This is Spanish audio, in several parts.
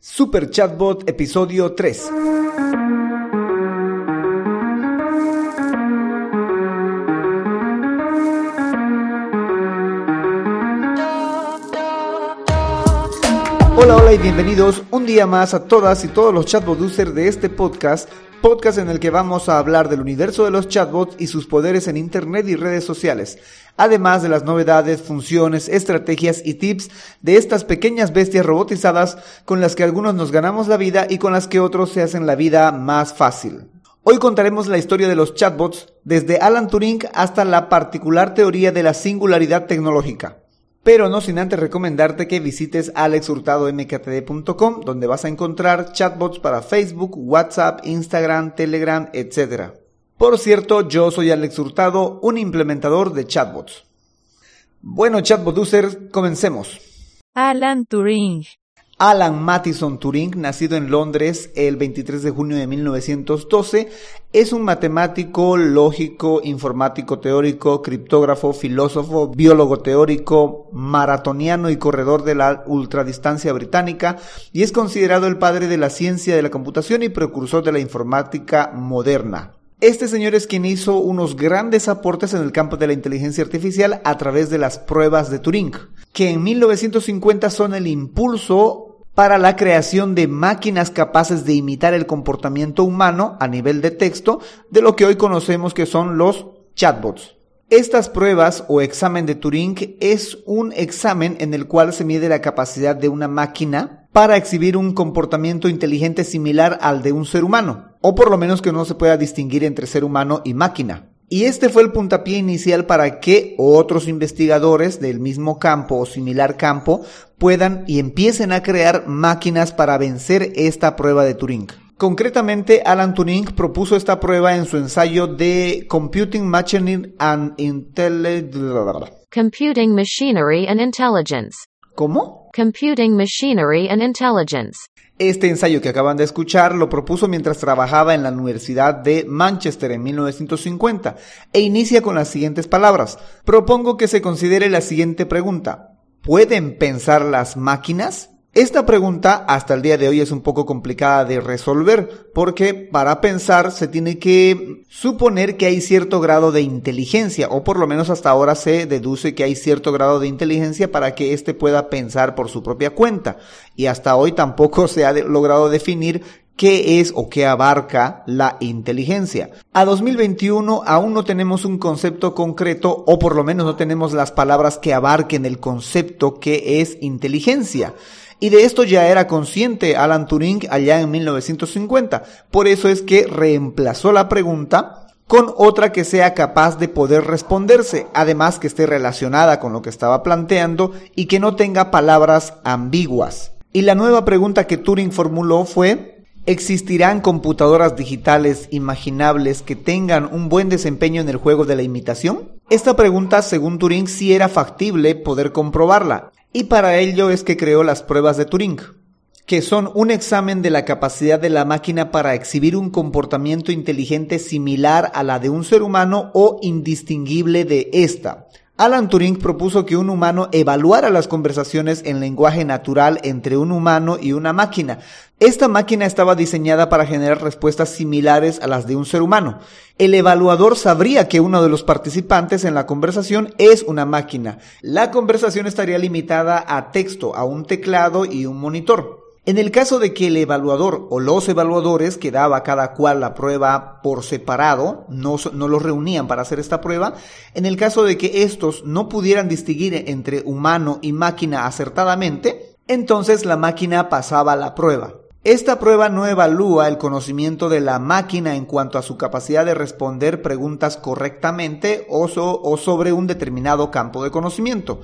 Super Chatbot episodio 3. Hola, hola y bienvenidos un día más a todas y todos los chatbot users de este podcast, podcast en el que vamos a hablar del universo de los chatbots y sus poderes en Internet y redes sociales, además de las novedades, funciones, estrategias y tips de estas pequeñas bestias robotizadas con las que algunos nos ganamos la vida y con las que otros se hacen la vida más fácil. Hoy contaremos la historia de los chatbots desde Alan Turing hasta la particular teoría de la singularidad tecnológica. Pero no sin antes recomendarte que visites alexhurtadomktd.com donde vas a encontrar chatbots para Facebook, WhatsApp, Instagram, Telegram, etc. Por cierto, yo soy Alex Hurtado, un implementador de chatbots. Bueno, chatbot users, comencemos. Alan Turing Alan Mattison Turing, nacido en Londres el 23 de junio de 1912, es un matemático, lógico, informático teórico, criptógrafo, filósofo, biólogo teórico, maratoniano y corredor de la ultradistancia británica y es considerado el padre de la ciencia de la computación y precursor de la informática moderna. Este señor es quien hizo unos grandes aportes en el campo de la inteligencia artificial a través de las pruebas de Turing, que en 1950 son el impulso para la creación de máquinas capaces de imitar el comportamiento humano a nivel de texto de lo que hoy conocemos que son los chatbots. Estas pruebas o examen de Turing es un examen en el cual se mide la capacidad de una máquina para exhibir un comportamiento inteligente similar al de un ser humano, o por lo menos que no se pueda distinguir entre ser humano y máquina. Y este fue el puntapié inicial para que otros investigadores del mismo campo o similar campo puedan y empiecen a crear máquinas para vencer esta prueba de Turing. Concretamente, Alan Turing propuso esta prueba en su ensayo de Computing Machinery and Intelligence. Computing Machinery and Intelligence. ¿Cómo? Computing Machinery and Intelligence. Este ensayo que acaban de escuchar lo propuso mientras trabajaba en la Universidad de Manchester en 1950 e inicia con las siguientes palabras. Propongo que se considere la siguiente pregunta. ¿Pueden pensar las máquinas? Esta pregunta hasta el día de hoy es un poco complicada de resolver porque para pensar se tiene que suponer que hay cierto grado de inteligencia o por lo menos hasta ahora se deduce que hay cierto grado de inteligencia para que éste pueda pensar por su propia cuenta y hasta hoy tampoco se ha logrado definir qué es o qué abarca la inteligencia. A 2021 aún no tenemos un concepto concreto o por lo menos no tenemos las palabras que abarquen el concepto que es inteligencia. Y de esto ya era consciente Alan Turing allá en 1950. Por eso es que reemplazó la pregunta con otra que sea capaz de poder responderse, además que esté relacionada con lo que estaba planteando y que no tenga palabras ambiguas. Y la nueva pregunta que Turing formuló fue, ¿Existirán computadoras digitales imaginables que tengan un buen desempeño en el juego de la imitación? Esta pregunta, según Turing, sí era factible poder comprobarla, y para ello es que creó las pruebas de Turing, que son un examen de la capacidad de la máquina para exhibir un comportamiento inteligente similar a la de un ser humano o indistinguible de ésta. Alan Turing propuso que un humano evaluara las conversaciones en lenguaje natural entre un humano y una máquina. Esta máquina estaba diseñada para generar respuestas similares a las de un ser humano. El evaluador sabría que uno de los participantes en la conversación es una máquina. La conversación estaría limitada a texto, a un teclado y un monitor. En el caso de que el evaluador o los evaluadores que daba cada cual la prueba por separado, no, los reunían para hacer esta prueba, en el caso de que estos no pudieran distinguir entre humano y máquina acertadamente, entonces la máquina pasaba la prueba. Esta prueba no evalúa el conocimiento de la máquina en cuanto a su capacidad de responder preguntas correctamente o sobre un determinado campo de conocimiento.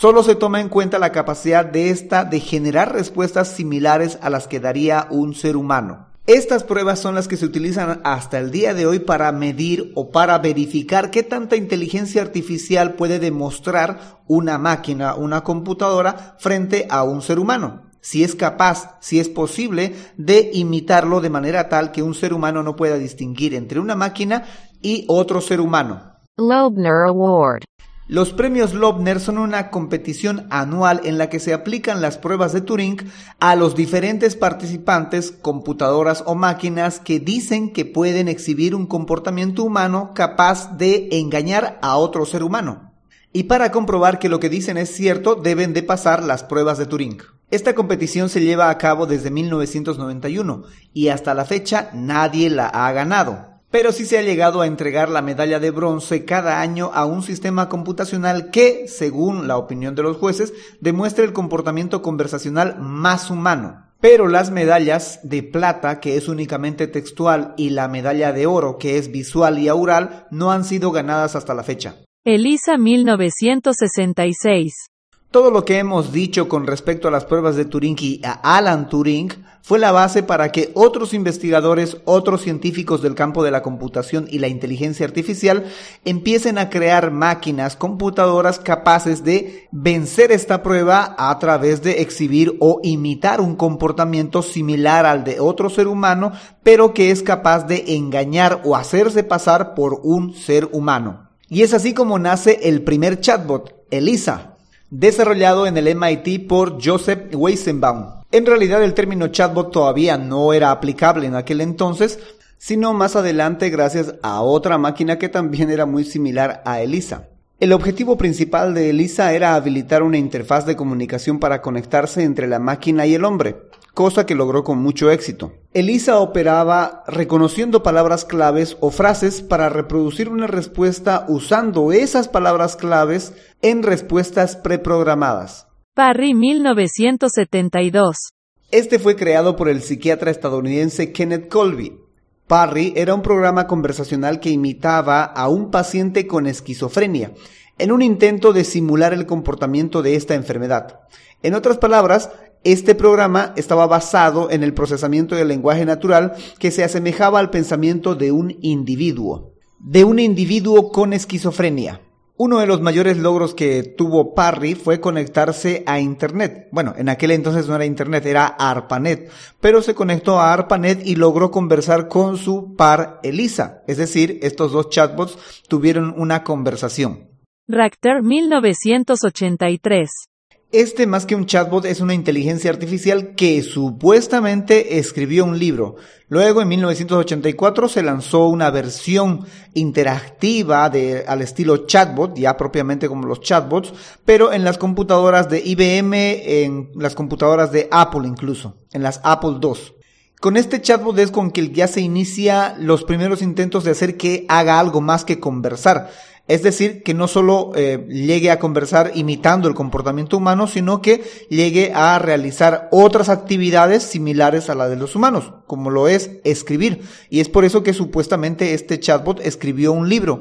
Solo se toma en cuenta la capacidad de esta de generar respuestas similares a las que daría un ser humano. Estas pruebas son las que se utilizan hasta el día de hoy para medir o para verificar qué tanta inteligencia artificial puede demostrar una máquina, una computadora frente a un ser humano. Si es capaz, si es posible de imitarlo de manera tal que un ser humano no pueda distinguir entre una máquina y otro ser humano. Loebner Award Los premios Lobner son una competición anual en la que se aplican las pruebas de Turing a los diferentes participantes, computadoras o máquinas que dicen que pueden exhibir un comportamiento humano capaz de engañar a otro ser humano. Y para comprobar que lo que dicen es cierto, deben de pasar las pruebas de Turing. Esta competición se lleva a cabo desde 1991 y hasta la fecha nadie la ha ganado pero sí se ha llegado a entregar la medalla de bronce cada año a un sistema computacional que, según la opinión de los jueces, demuestra el comportamiento conversacional más humano. Pero las medallas de plata, que es únicamente textual, y la medalla de oro, que es visual y aural, no han sido ganadas hasta la fecha. Elisa 1966 todo lo que hemos dicho con respecto a las pruebas de Turing y a Alan Turing fue la base para que otros investigadores, otros científicos del campo de la computación y la inteligencia artificial empiecen a crear máquinas, computadoras capaces de vencer esta prueba a través de exhibir o imitar un comportamiento similar al de otro ser humano, pero que es capaz de engañar o hacerse pasar por un ser humano. Y es así como nace el primer chatbot, Elisa, desarrollado en el MIT por Joseph Weizenbaum. En realidad el término chatbot todavía no era aplicable en aquel entonces, sino más adelante gracias a otra máquina que también era muy similar a Elisa. El objetivo principal de Elisa era habilitar una interfaz de comunicación para conectarse entre la máquina y el hombre, cosa que logró con mucho éxito. Elisa operaba reconociendo palabras claves o frases para reproducir una respuesta usando esas palabras claves en respuestas preprogramadas. Parry 1972. Este fue creado por el psiquiatra estadounidense Kenneth Colby. Parry era un programa conversacional que imitaba a un paciente con esquizofrenia en un intento de simular el comportamiento de esta enfermedad. En otras palabras, este programa estaba basado en el procesamiento del lenguaje natural que se asemejaba al pensamiento de un individuo, de un individuo con esquizofrenia. Uno de los mayores logros que tuvo Parry fue conectarse a Internet. Bueno, en aquel entonces no era Internet, era ARPANET, pero se conectó a ARPANET y logró conversar con su par Elisa. Es decir, estos dos chatbots tuvieron una conversación. Racter 1983 este más que un chatbot es una inteligencia artificial que supuestamente escribió un libro. Luego en 1984 se lanzó una versión interactiva de, al estilo chatbot, ya propiamente como los chatbots, pero en las computadoras de IBM, en las computadoras de Apple incluso, en las Apple II. Con este chatbot es con que ya se inicia los primeros intentos de hacer que haga algo más que conversar. Es decir, que no solo eh, llegue a conversar imitando el comportamiento humano, sino que llegue a realizar otras actividades similares a la de los humanos, como lo es escribir. Y es por eso que supuestamente este chatbot escribió un libro.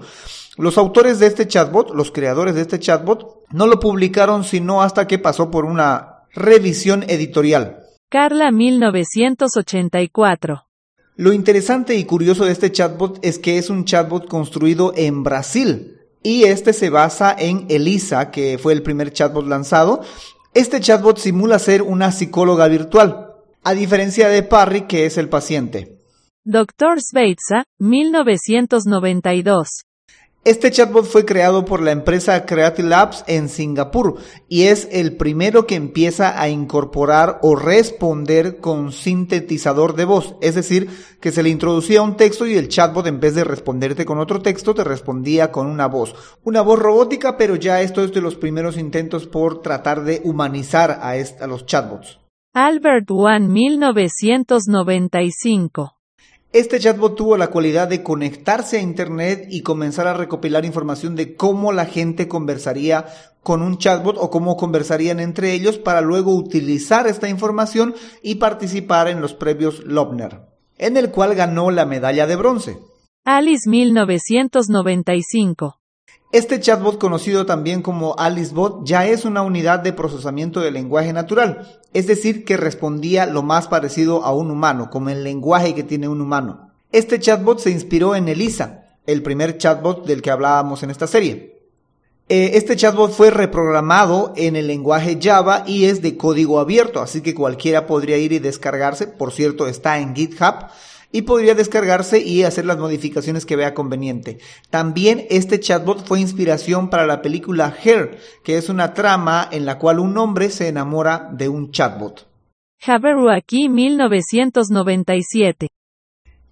Los autores de este chatbot, los creadores de este chatbot, no lo publicaron sino hasta que pasó por una revisión editorial. Carla 1984 lo interesante y curioso de este chatbot es que es un chatbot construido en Brasil, y este se basa en Elisa, que fue el primer chatbot lanzado. Este chatbot simula ser una psicóloga virtual, a diferencia de Parry, que es el paciente. Dr. Sveitsa, 1992. Este chatbot fue creado por la empresa Creative Labs en Singapur y es el primero que empieza a incorporar o responder con sintetizador de voz, es decir, que se le introducía un texto y el chatbot en vez de responderte con otro texto te respondía con una voz. Una voz robótica, pero ya esto es de los primeros intentos por tratar de humanizar a, a los chatbots. Albert One 1995 este chatbot tuvo la cualidad de conectarse a Internet y comenzar a recopilar información de cómo la gente conversaría con un chatbot o cómo conversarían entre ellos para luego utilizar esta información y participar en los previos Lobner, en el cual ganó la medalla de bronce. Alice 1995 este chatbot, conocido también como AliceBot, ya es una unidad de procesamiento de lenguaje natural, es decir, que respondía lo más parecido a un humano, como el lenguaje que tiene un humano. Este chatbot se inspiró en Elisa, el primer chatbot del que hablábamos en esta serie. Eh, este chatbot fue reprogramado en el lenguaje Java y es de código abierto, así que cualquiera podría ir y descargarse. Por cierto, está en GitHub y podría descargarse y hacer las modificaciones que vea conveniente. También este chatbot fue inspiración para la película Hair, que es una trama en la cual un hombre se enamora de un chatbot. Haberuaki 1997.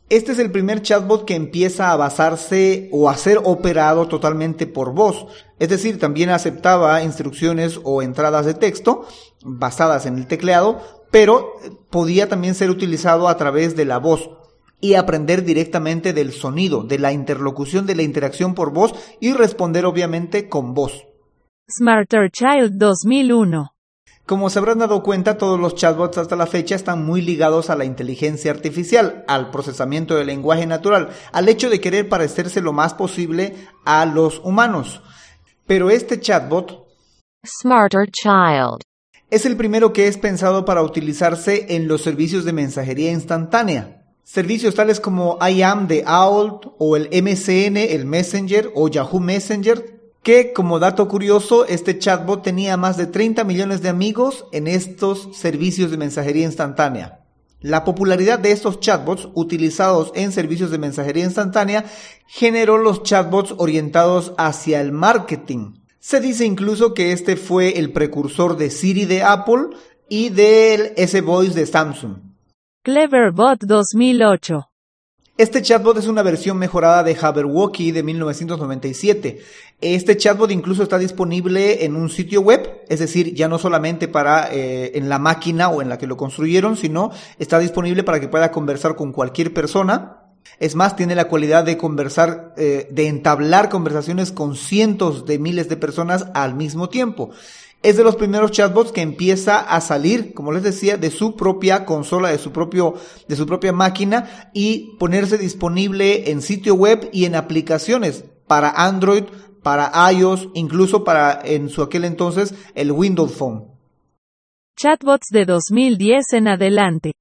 Este es el primer chatbot que empieza a basarse o a ser operado totalmente por voz. Es decir, también aceptaba instrucciones o entradas de texto basadas en el tecleado, pero podía también ser utilizado a través de la voz y aprender directamente del sonido, de la interlocución, de la interacción por voz y responder obviamente con voz. Smarter Child 2001. Como se habrán dado cuenta, todos los chatbots hasta la fecha están muy ligados a la inteligencia artificial, al procesamiento del lenguaje natural, al hecho de querer parecerse lo más posible a los humanos. Pero este chatbot, Smarter Child, es el primero que es pensado para utilizarse en los servicios de mensajería instantánea. Servicios tales como IAM de AOL o el MCN, el Messenger o Yahoo Messenger que como dato curioso, este chatbot tenía más de 30 millones de amigos en estos servicios de mensajería instantánea. La popularidad de estos chatbots utilizados en servicios de mensajería instantánea generó los chatbots orientados hacia el marketing. Se dice incluso que este fue el precursor de Siri de Apple y del S-Voice de Samsung. Cleverbot 2008. Este chatbot es una versión mejorada de Jabberwocky de 1997. Este chatbot incluso está disponible en un sitio web, es decir, ya no solamente para eh, en la máquina o en la que lo construyeron, sino está disponible para que pueda conversar con cualquier persona. Es más, tiene la cualidad de conversar, eh, de entablar conversaciones con cientos de miles de personas al mismo tiempo es de los primeros chatbots que empieza a salir, como les decía, de su propia consola, de su propio, de su propia máquina y ponerse disponible en sitio web y en aplicaciones para Android, para iOS, incluso para en su aquel entonces el Windows Phone. Chatbots de 2010 en adelante.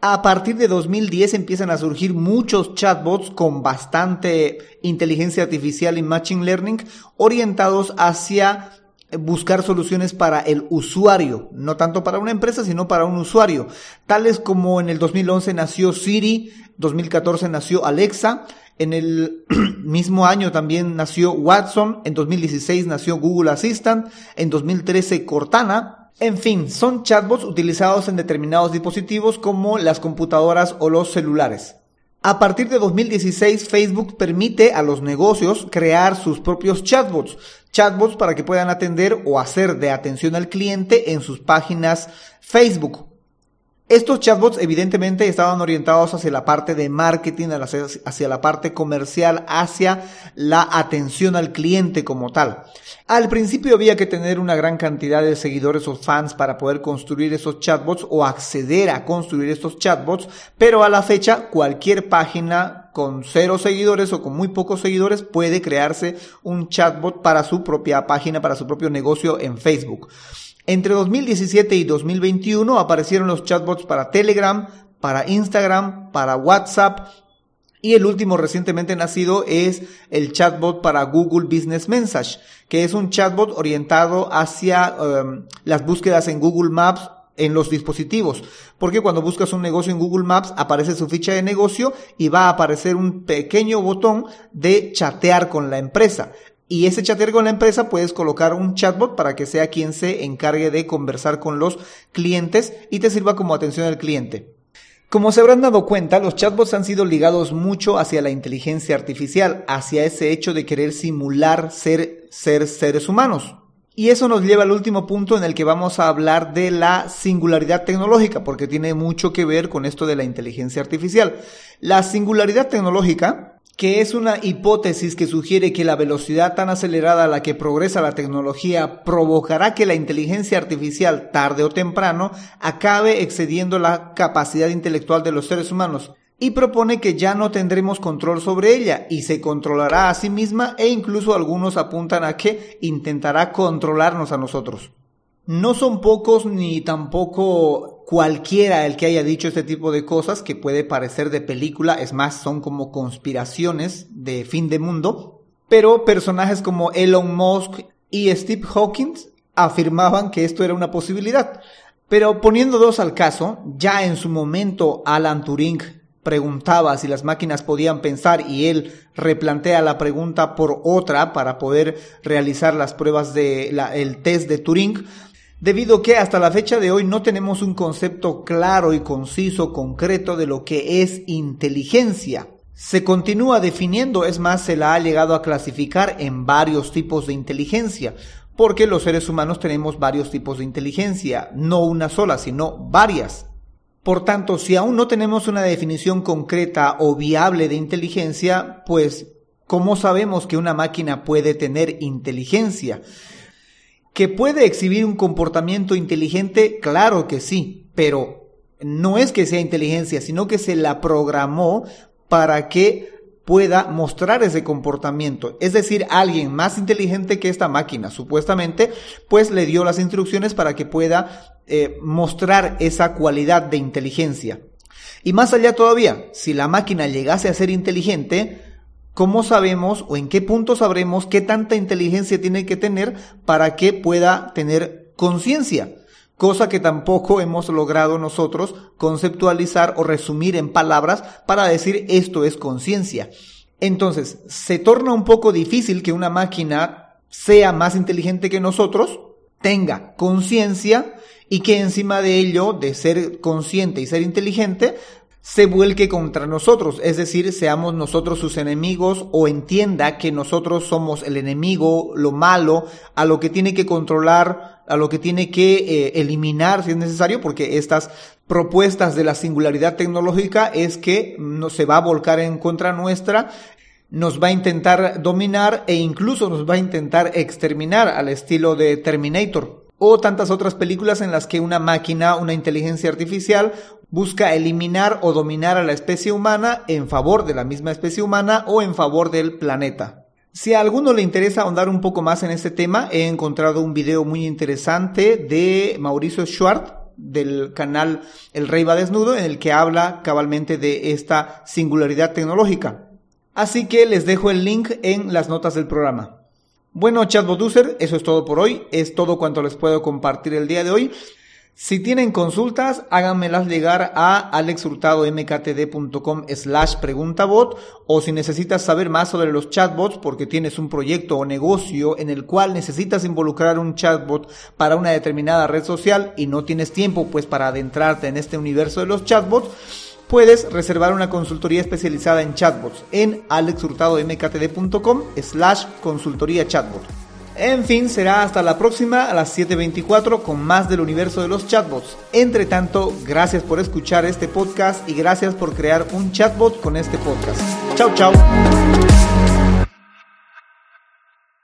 A partir de 2010 empiezan a surgir muchos chatbots con bastante inteligencia artificial y machine learning orientados hacia buscar soluciones para el usuario, no tanto para una empresa, sino para un usuario, tales como en el 2011 nació Siri, 2014 nació Alexa, en el mismo año también nació Watson, en 2016 nació Google Assistant, en 2013 Cortana, en fin, son chatbots utilizados en determinados dispositivos como las computadoras o los celulares. A partir de 2016, Facebook permite a los negocios crear sus propios chatbots, chatbots para que puedan atender o hacer de atención al cliente en sus páginas Facebook. Estos chatbots evidentemente estaban orientados hacia la parte de marketing, hacia la parte comercial, hacia la atención al cliente como tal. Al principio había que tener una gran cantidad de seguidores o fans para poder construir esos chatbots o acceder a construir estos chatbots, pero a la fecha cualquier página con cero seguidores o con muy pocos seguidores puede crearse un chatbot para su propia página, para su propio negocio en Facebook. Entre 2017 y 2021 aparecieron los chatbots para Telegram, para Instagram, para WhatsApp y el último recientemente nacido es el chatbot para Google Business Message, que es un chatbot orientado hacia em, las búsquedas en Google Maps en los dispositivos. Porque cuando buscas un negocio en Google Maps aparece su ficha de negocio y va a aparecer un pequeño botón de chatear con la empresa. Y ese chatear con la empresa puedes colocar un chatbot para que sea quien se encargue de conversar con los clientes y te sirva como atención al cliente. Como se habrán dado cuenta, los chatbots han sido ligados mucho hacia la inteligencia artificial, hacia ese hecho de querer simular ser, ser seres humanos. Y eso nos lleva al último punto en el que vamos a hablar de la singularidad tecnológica, porque tiene mucho que ver con esto de la inteligencia artificial. La singularidad tecnológica que es una hipótesis que sugiere que la velocidad tan acelerada a la que progresa la tecnología provocará que la inteligencia artificial tarde o temprano acabe excediendo la capacidad intelectual de los seres humanos y propone que ya no tendremos control sobre ella y se controlará a sí misma e incluso algunos apuntan a que intentará controlarnos a nosotros. No son pocos ni tampoco cualquiera el que haya dicho este tipo de cosas que puede parecer de película, es más, son como conspiraciones de fin de mundo, pero personajes como Elon Musk y Steve Hawking afirmaban que esto era una posibilidad. Pero poniendo dos al caso, ya en su momento Alan Turing preguntaba si las máquinas podían pensar y él replantea la pregunta por otra para poder realizar las pruebas de el test de Turing, debido que hasta la fecha de hoy no tenemos un concepto claro y conciso, concreto de lo que es inteligencia. Se continúa definiendo, es más, se la ha llegado a clasificar en varios tipos de inteligencia, porque los seres humanos tenemos varios tipos de inteligencia, no una sola, sino varias. Por tanto, si aún no tenemos una definición concreta o viable de inteligencia, pues, ¿cómo sabemos que una máquina puede tener inteligencia? ¿Que puede exhibir un comportamiento inteligente? Claro que sí, pero no es que sea inteligencia, sino que se la programó para que pueda mostrar ese comportamiento. Es decir, alguien más inteligente que esta máquina, supuestamente, pues le dio las instrucciones para que pueda eh, mostrar esa cualidad de inteligencia. Y más allá todavía, si la máquina llegase a ser inteligente, ¿Cómo sabemos o en qué punto sabremos qué tanta inteligencia tiene que tener para que pueda tener conciencia? Cosa que tampoco hemos logrado nosotros conceptualizar o resumir en palabras para decir esto es conciencia. Entonces, se torna un poco difícil que una máquina sea más inteligente que nosotros, tenga conciencia y que encima de ello, de ser consciente y ser inteligente, se vuelque contra nosotros, es decir, seamos nosotros sus enemigos o entienda que nosotros somos el enemigo, lo malo, a lo que tiene que controlar, a lo que tiene que eh, eliminar si es necesario, porque estas propuestas de la singularidad tecnológica es que no se va a volcar en contra nuestra nos va a intentar dominar e incluso nos va a intentar exterminar al estilo de Terminator o tantas otras películas en las que una máquina, una inteligencia artificial, busca eliminar o dominar a la especie humana en favor de la misma especie humana o en favor del planeta. Si a alguno le interesa ahondar un poco más en este tema, he encontrado un video muy interesante de Mauricio Schwartz del canal El Rey va desnudo en el que habla cabalmente de esta singularidad tecnológica. Así que les dejo el link en las notas del programa. Bueno, chatbot user, eso es todo por hoy. Es todo cuanto les puedo compartir el día de hoy. Si tienen consultas, háganmelas llegar a alexhurtadomktd.com slash preguntabot o si necesitas saber más sobre los chatbots porque tienes un proyecto o negocio en el cual necesitas involucrar un chatbot para una determinada red social y no tienes tiempo pues para adentrarte en este universo de los chatbots, puedes reservar una consultoría especializada en chatbots en alexhurtadomktd.com slash consultoría chatbot. En fin, será hasta la próxima a las 7.24 con más del universo de los chatbots. Entre tanto, gracias por escuchar este podcast y gracias por crear un chatbot con este podcast. Chao, chao.